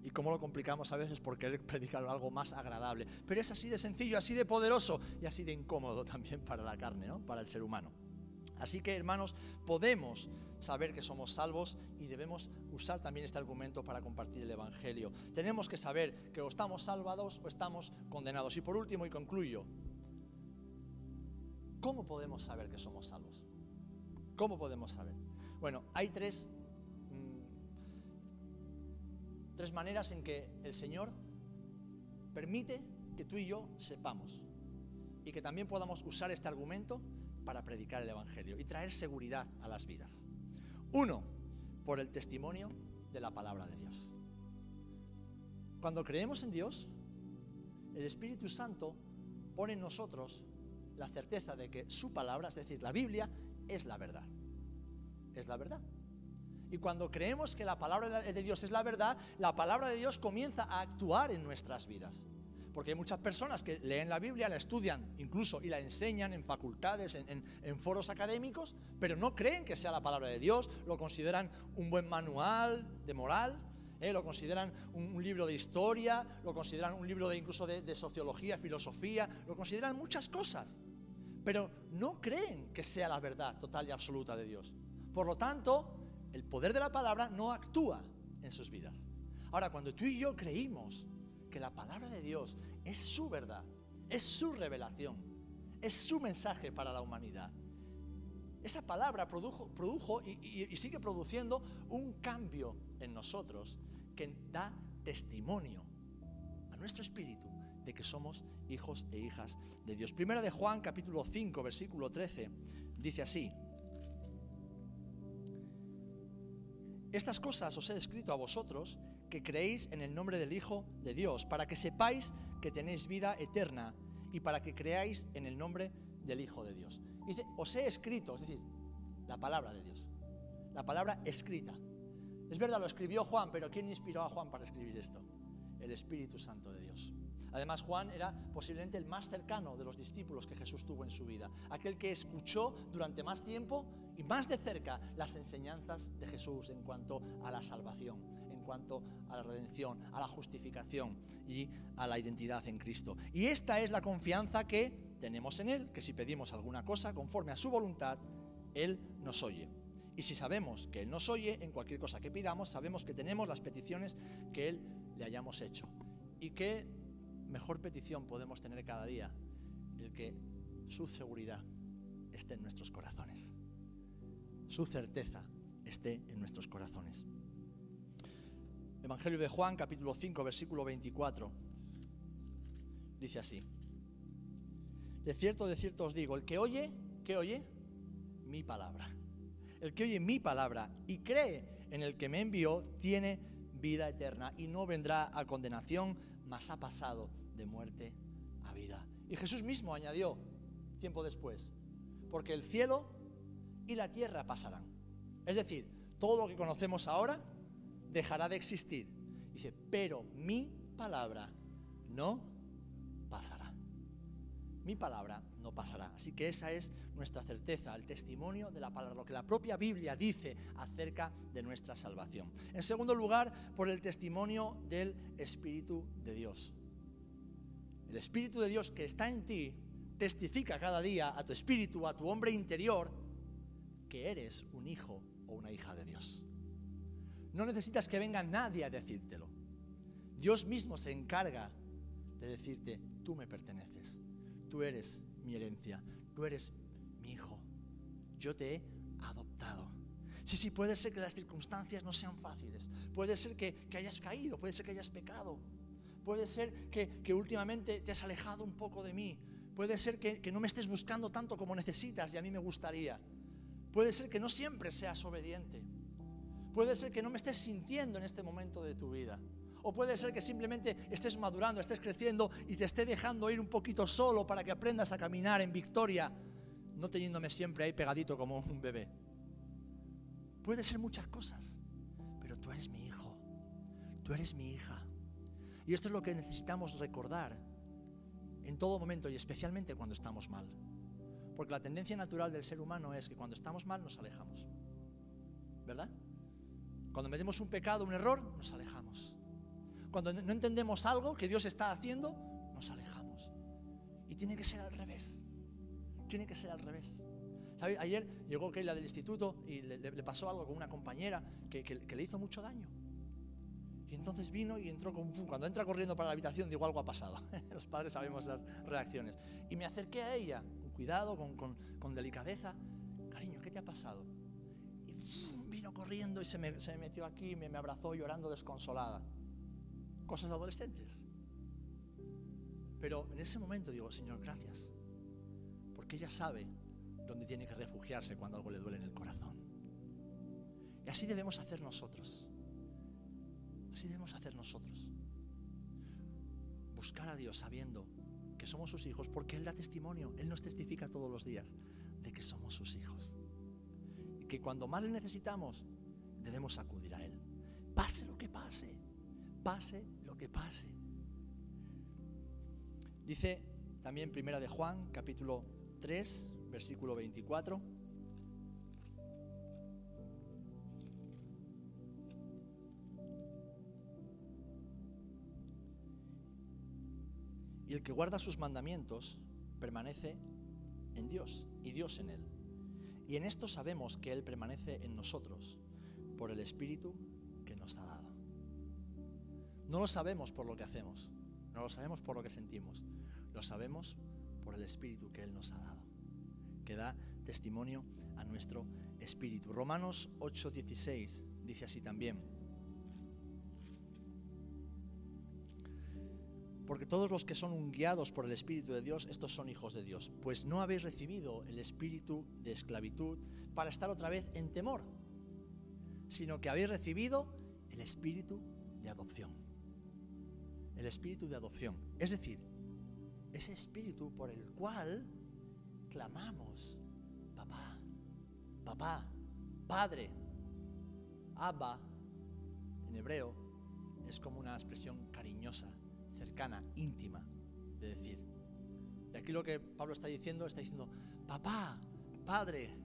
Y cómo lo complicamos a veces por querer predicar algo más agradable. Pero es así de sencillo, así de poderoso y así de incómodo también para la carne, ¿no? Para el ser humano. Así que, hermanos, podemos saber que somos salvos y debemos usar también este argumento para compartir el Evangelio. Tenemos que saber que o estamos salvados o estamos condenados. Y por último, y concluyo, ¿cómo podemos saber que somos salvos? ¿Cómo podemos saber? Bueno, hay tres, mm, tres maneras en que el Señor permite que tú y yo sepamos y que también podamos usar este argumento para predicar el Evangelio y traer seguridad a las vidas. Uno, por el testimonio de la palabra de Dios. Cuando creemos en Dios, el Espíritu Santo pone en nosotros la certeza de que su palabra, es decir, la Biblia, es la verdad. Es la verdad. Y cuando creemos que la palabra de Dios es la verdad, la palabra de Dios comienza a actuar en nuestras vidas. Porque hay muchas personas que leen la Biblia, la estudian incluso y la enseñan en facultades, en, foros académicos, pero no creen que sea la palabra de Dios, lo consideran un buen manual de moral, ¿eh? lo consideran un, libro de historia, lo consideran un libro de, incluso de, de sociología, filosofía, lo consideran muchas cosas, pero no creen que sea la verdad total y absoluta de Dios. Por lo tanto, el poder de la palabra no actúa en sus vidas. Ahora, cuando tú y yo creímos la palabra de Dios es su verdad, es su revelación, es su mensaje para la humanidad. Esa palabra produjo, produjo y, sigue produciendo un cambio en nosotros que da testimonio a nuestro espíritu, de que somos hijos e hijas de Dios. Primera de Juan, capítulo 5, versículo 13, dice así. Estas cosas os he escrito a vosotros que creéis en el nombre del Hijo de Dios, para que sepáis que tenéis vida eterna y para que creáis en el nombre del Hijo de Dios. Dice, os he escrito, es decir, la palabra de Dios, la palabra escrita. Es verdad, lo escribió Juan, pero ¿quién inspiró a Juan para escribir esto? El Espíritu Santo de Dios. Además, Juan era posiblemente el más cercano de los discípulos que Jesús tuvo en su vida, aquel que escuchó durante más tiempo y más de cerca las enseñanzas de Jesús en cuanto a la salvación, cuanto a la redención, a la justificación y a la identidad en Cristo. Y esta es la confianza que tenemos en Él, que si pedimos alguna cosa conforme a su voluntad, Él nos oye. Y si sabemos que Él nos oye en cualquier cosa que pidamos, sabemos que tenemos las peticiones que Él le hayamos hecho. Y que mejor petición podemos tener cada día, el que su seguridad esté en nuestros corazones, su certeza esté en nuestros corazones. Evangelio de Juan, capítulo 5, versículo 24, dice así. De cierto, de cierto os digo, el que oye, ¿qué oye? Mi palabra. El que oye mi palabra y cree en el que me envió, tiene vida eterna y no vendrá a condenación, mas ha pasado de muerte a vida. Y Jesús mismo añadió, tiempo después, porque el cielo y la tierra pasarán. Es decir, todo lo que conocemos ahora dejará de existir. Dice, pero mi palabra no pasará. Mi palabra no pasará. Así que esa es nuestra certeza, el testimonio de la palabra, lo que la propia Biblia dice acerca de nuestra salvación. En segundo lugar, por el testimonio del Espíritu de Dios. El Espíritu de Dios que está en ti testifica cada día a tu espíritu, a tu hombre interior, que eres un hijo o una hija de Dios. No necesitas que venga nadie a decírtelo. Dios mismo se encarga de decirte, tú me perteneces, tú eres mi herencia, tú eres mi hijo, yo te he adoptado. Sí, sí, puede ser que las circunstancias no sean fáciles, puede ser que, hayas caído, puede ser que hayas pecado, Puede ser que, últimamente te has alejado un poco de mí. Puede ser que no me estés buscando tanto como necesitas y a mí me gustaría. Puede ser que no siempre seas obediente. Puede ser que no me estés sintiendo en este momento de tu vida. O puede ser que simplemente estés madurando, estés creciendo y te esté dejando ir un poquito solo para que aprendas a caminar en victoria, no teniéndome siempre ahí pegadito como un bebé. Puede ser muchas cosas, pero tú eres mi hijo, tú eres mi hija. Y esto es lo que necesitamos recordar en todo momento y especialmente cuando estamos mal. Porque la tendencia natural del ser humano es que cuando estamos mal nos alejamos. ¿Verdad? Cuando metemos un pecado, un error, nos alejamos. Cuando no entendemos algo que Dios está haciendo, nos alejamos. Y tiene que ser al revés. Tiene que ser al revés. Ayer llegó Keila del instituto y le, pasó algo con una compañera que le hizo mucho daño. Y entonces vino y entró con... Cuando entra corriendo para la habitación, digo, algo ha pasado. Los padres sabemos las reacciones. Y me acerqué a ella, con cuidado, con, delicadeza. Cariño, ¿qué te ha pasado? Y vino corriendo y se me, metió aquí, me, me abrazó llorando desconsolada. Cosas adolescentes. Pero en ese momento digo, Señor, gracias. Porque ella sabe dónde tiene que refugiarse cuando algo le duele en el corazón. Y así debemos hacer nosotros. Así debemos hacer nosotros. Buscar a Dios sabiendo que somos sus hijos, porque Él da testimonio, Él nos testifica todos los días de que somos sus hijos. Que cuando más le necesitamos, debemos acudir a Él. Pase lo que pase, pase lo que pase. Dice también Primera de Juan, capítulo 3, versículo 24. Y el que guarda sus mandamientos permanece en Dios y Dios en él. Y en esto sabemos que Él permanece en nosotros por el Espíritu que nos ha dado. No lo sabemos por lo que hacemos, no lo sabemos por lo que sentimos, lo sabemos por el Espíritu que Él nos ha dado, que da testimonio a nuestro Espíritu. Romanos 8:16 dice así también. Porque todos los que son guiados por el Espíritu de Dios, estos son hijos de Dios. Pues no habéis recibido el espíritu de esclavitud para estar otra vez en temor, sino que habéis recibido el espíritu de adopción. El espíritu de adopción. Es decir, ese espíritu por el cual clamamos, papá, papá, padre, abba, en hebreo, es como una expresión cariñosa, cercana, íntima, de decir. Y aquí lo que Pablo está diciendo, está diciendo, papá, padre,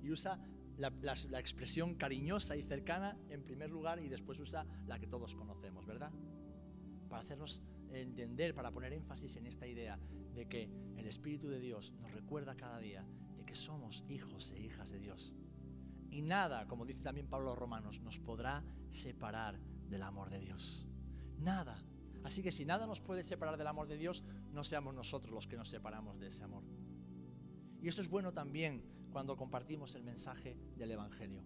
y usa la, expresión cariñosa y cercana en primer lugar y después usa la que todos conocemos, ¿verdad? Para hacernos entender, para poner énfasis en esta idea de que el Espíritu de Dios nos recuerda cada día de que somos hijos e hijas de Dios. Y nada, como dice también Pablo Romanos, nos podrá separar del amor de Dios. Nada. Así que si nada nos puede separar del amor de Dios, no seamos nosotros los que nos separamos de ese amor. Y esto es bueno también cuando compartimos el mensaje del Evangelio.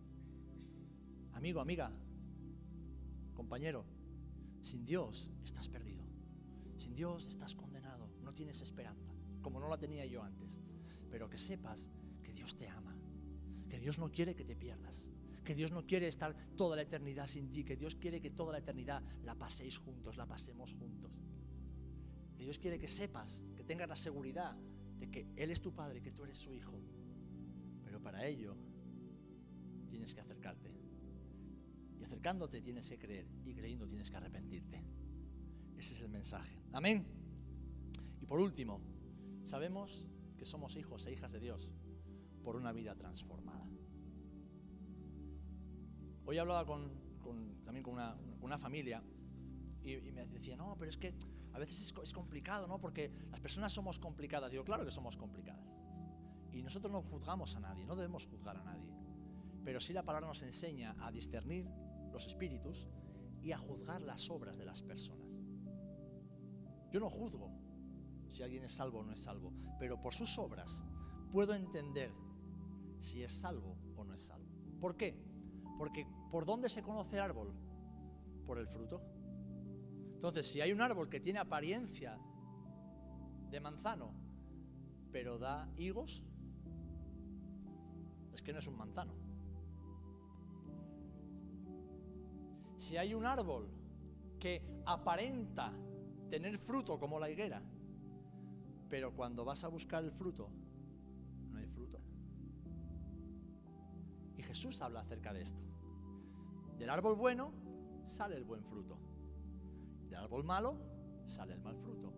Amigo, amiga, compañero, sin Dios estás perdido. Sin Dios estás condenado. No tienes esperanza, como no la tenía yo antes. Pero que sepas que Dios te ama, que Dios no quiere que te pierdas, que Dios no quiere estar toda la eternidad sin ti, que Dios quiere que toda la eternidad la paséis juntos, la pasemos juntos. Que Dios quiere que sepas, que tengas la seguridad de que Él es tu Padre, que tú eres su Hijo. Pero para ello tienes que acercarte. Y acercándote tienes que creer y creyendo tienes que arrepentirte. Ese es el mensaje. Amén. Y por último, sabemos que somos hijos e hijas de Dios por una vida transformada. Hoy hablaba con, también con una, familia y, me decía, no, pero es que a veces es, es, complicado, ¿no? Porque las personas somos complicadas. Digo, claro que somos complicadas. Y nosotros no juzgamos a nadie, no debemos juzgar a nadie. Pero sí la palabra nos enseña a discernir los espíritus y a juzgar las obras de las personas. Yo no juzgo si alguien es salvo o no es salvo, pero por sus obras puedo entender si es salvo o no es salvo. ¿Por qué? Porque ¿por dónde se conoce el árbol? Por el fruto. Entonces, si hay un árbol que tiene apariencia de manzano, pero da higos, es que no es un manzano. Si hay un árbol que aparenta tener fruto como la higuera, pero cuando vas a buscar el fruto, no hay fruto. Y Jesús habla acerca de esto. Del árbol bueno sale el buen fruto. Del árbol malo sale el mal fruto.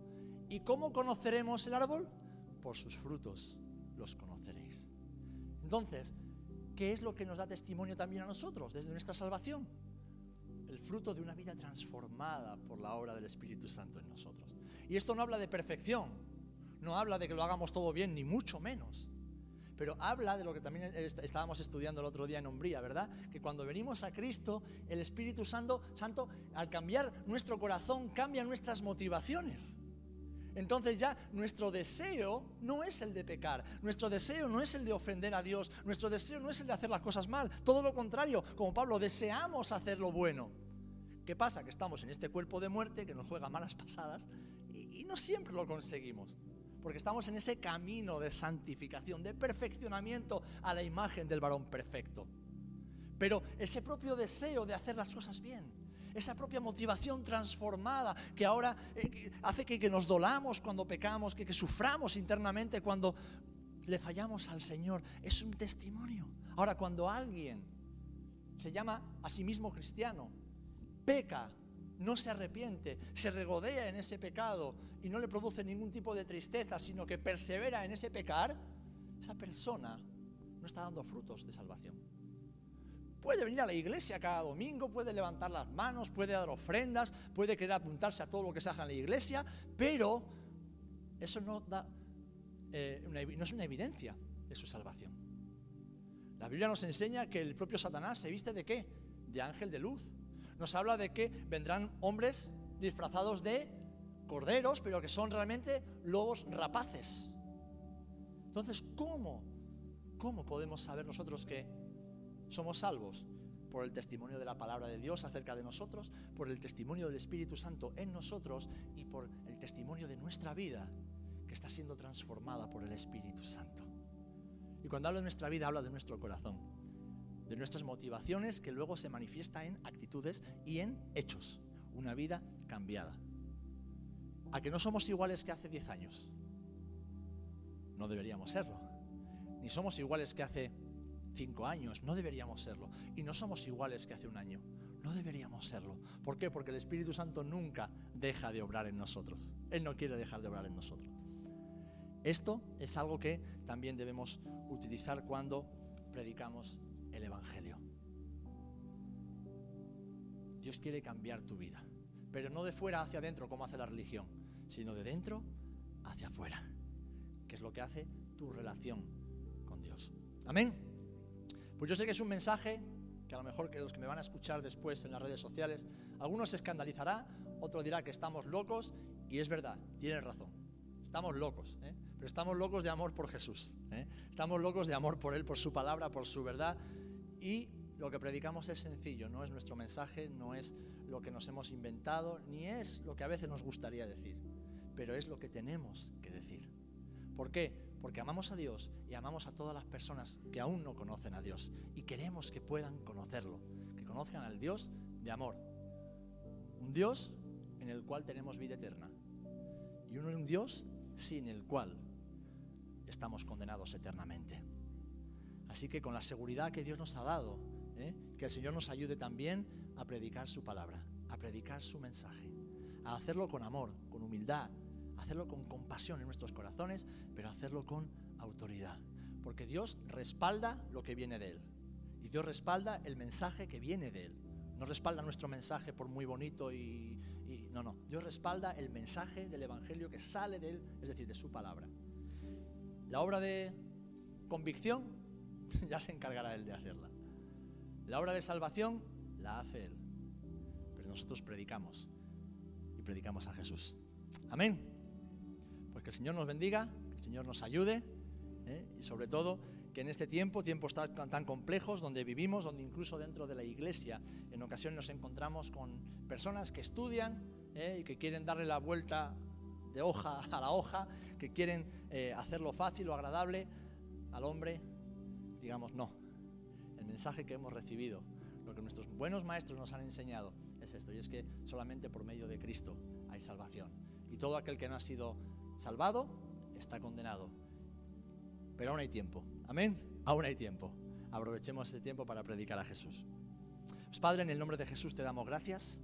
¿Y cómo conoceremos el árbol? Por sus frutos los conoceréis. Entonces, ¿qué es lo que nos da testimonio también a nosotros desde nuestra salvación? El fruto de una vida transformada por la obra del Espíritu Santo en nosotros. Y esto no habla de perfección, no habla de que lo hagamos todo bien, ni mucho menos pero habla de lo que también estábamos estudiando el otro día en Umbría, ¿verdad? Que cuando venimos a Cristo, el Espíritu Santo al cambiar nuestro corazón, cambia nuestras motivaciones. Entonces ya nuestro deseo no es el de pecar, nuestro deseo no es el de ofender a Dios, nuestro deseo no es el de hacer las cosas mal, todo lo contrario, como Pablo, deseamos hacer lo bueno. ¿Qué pasa? Que estamos en este cuerpo de muerte que nos juega malas pasadas y no siempre lo conseguimos porque estamos en ese camino de santificación, de perfeccionamiento a la imagen del varón perfecto. Pero ese propio deseo de hacer las cosas bien, esa propia motivación transformada que ahora eh, hace que, nos dolamos cuando pecamos, que, que suframos internamente cuando le fallamos al Señor, es un testimonio. Ahora, cuando alguien se llama a sí mismo cristiano, peca, no se arrepiente, se regodea en ese pecado y no le produce ningún tipo de tristeza, sino que persevera en ese pecar, esa persona no está dando frutos de salvación. Puede venir a la iglesia cada domingo, puede levantar las manos, puede dar ofrendas, puede querer apuntarse a todo lo que se haga en la iglesia, pero eso no, eh, no es una evidencia de su salvación. La Biblia nos enseña que el propio Satanás se viste de qué? De ángel de luz nos habla de que vendrán hombres disfrazados de corderos, pero que son realmente lobos rapaces. Entonces, ¿cómo? ¿Cómo podemos saber nosotros que somos salvos? por el testimonio de la palabra de Dios acerca de nosotros, por el testimonio del Espíritu Santo en nosotros y por el testimonio de nuestra vida que está siendo transformada por el Espíritu Santo. Y cuando habla de nuestra vida, habla de nuestro corazón, de nuestras motivaciones que luego se manifiesta en actitudes y en hechos. Una vida cambiada. ¿A que no somos iguales que hace 10 años? No deberíamos serlo. Ni somos iguales que hace 5 años, no deberíamos serlo. Y no somos iguales que hace un año, no deberíamos serlo. ¿Por qué? Porque el Espíritu Santo nunca deja de obrar en nosotros. Él no quiere dejar de obrar en nosotros. Esto es algo que también debemos utilizar cuando predicamos el Evangelio. Dios quiere cambiar tu vida, pero no de fuera hacia adentro como hace la religión, sino de dentro hacia afuera, que es lo que hace tu relación con Dios. Amén. Pues yo sé que es un mensaje que a lo mejor que los que me van a escuchar después en las redes sociales, algunos se escandalizará, otro dirá que estamos locos y es verdad, tienes razón. Estamos locos, ¿eh? Pero estamos locos de amor por Jesús. ¿eh? Estamos locos de amor por Él, por su palabra, por su verdad. Y lo que predicamos es sencillo, no es nuestro mensaje, no es lo que nos hemos inventado, ni es lo que a veces nos gustaría decir, pero es lo que tenemos que decir. ¿Por qué? Porque amamos a Dios y amamos a todas las personas que aún no conocen a Dios y queremos que puedan conocerlo, que conozcan al Dios de amor. Un Dios en el cual tenemos vida eterna y un Dios sin el cual estamos condenados eternamente. Así que con la seguridad que Dios nos ha dado, ¿eh? que el Señor nos ayude también a predicar su palabra, a predicar su mensaje, a hacerlo con amor, con humildad, a hacerlo con compasión en nuestros corazones, pero hacerlo con autoridad. Porque Dios respalda lo que viene de Él. Y Dios respalda el mensaje que viene de Él. No respalda nuestro mensaje por muy bonito y, no, no. Dios respalda el mensaje del Evangelio que sale de Él, es decir, de su palabra. La obra de convicción ya se encargará Él de hacerla. La obra de salvación la hace Él. Pero nosotros predicamos y predicamos a Jesús. Amén. Pues que el Señor nos bendiga, que el Señor nos ayude ¿eh? y sobre todo que en este tiempo, tiempos tan, tan, complejos donde vivimos, donde incluso dentro de la iglesia en ocasiones nos encontramos con personas que estudian ¿eh? y que quieren darle la vuelta de hoja a la hoja, que quieren eh, hacerlo fácil o agradable al hombre, digamos no. El mensaje que hemos recibido, lo que nuestros buenos maestros nos han enseñado, es esto, y es que solamente por medio de Cristo hay salvación. Y todo aquel que no ha sido salvado está condenado. Pero aún hay tiempo. Amén. Aún hay tiempo. Aprovechemos ese tiempo para predicar a Jesús. Pues Padre, en el nombre de Jesús te damos gracias.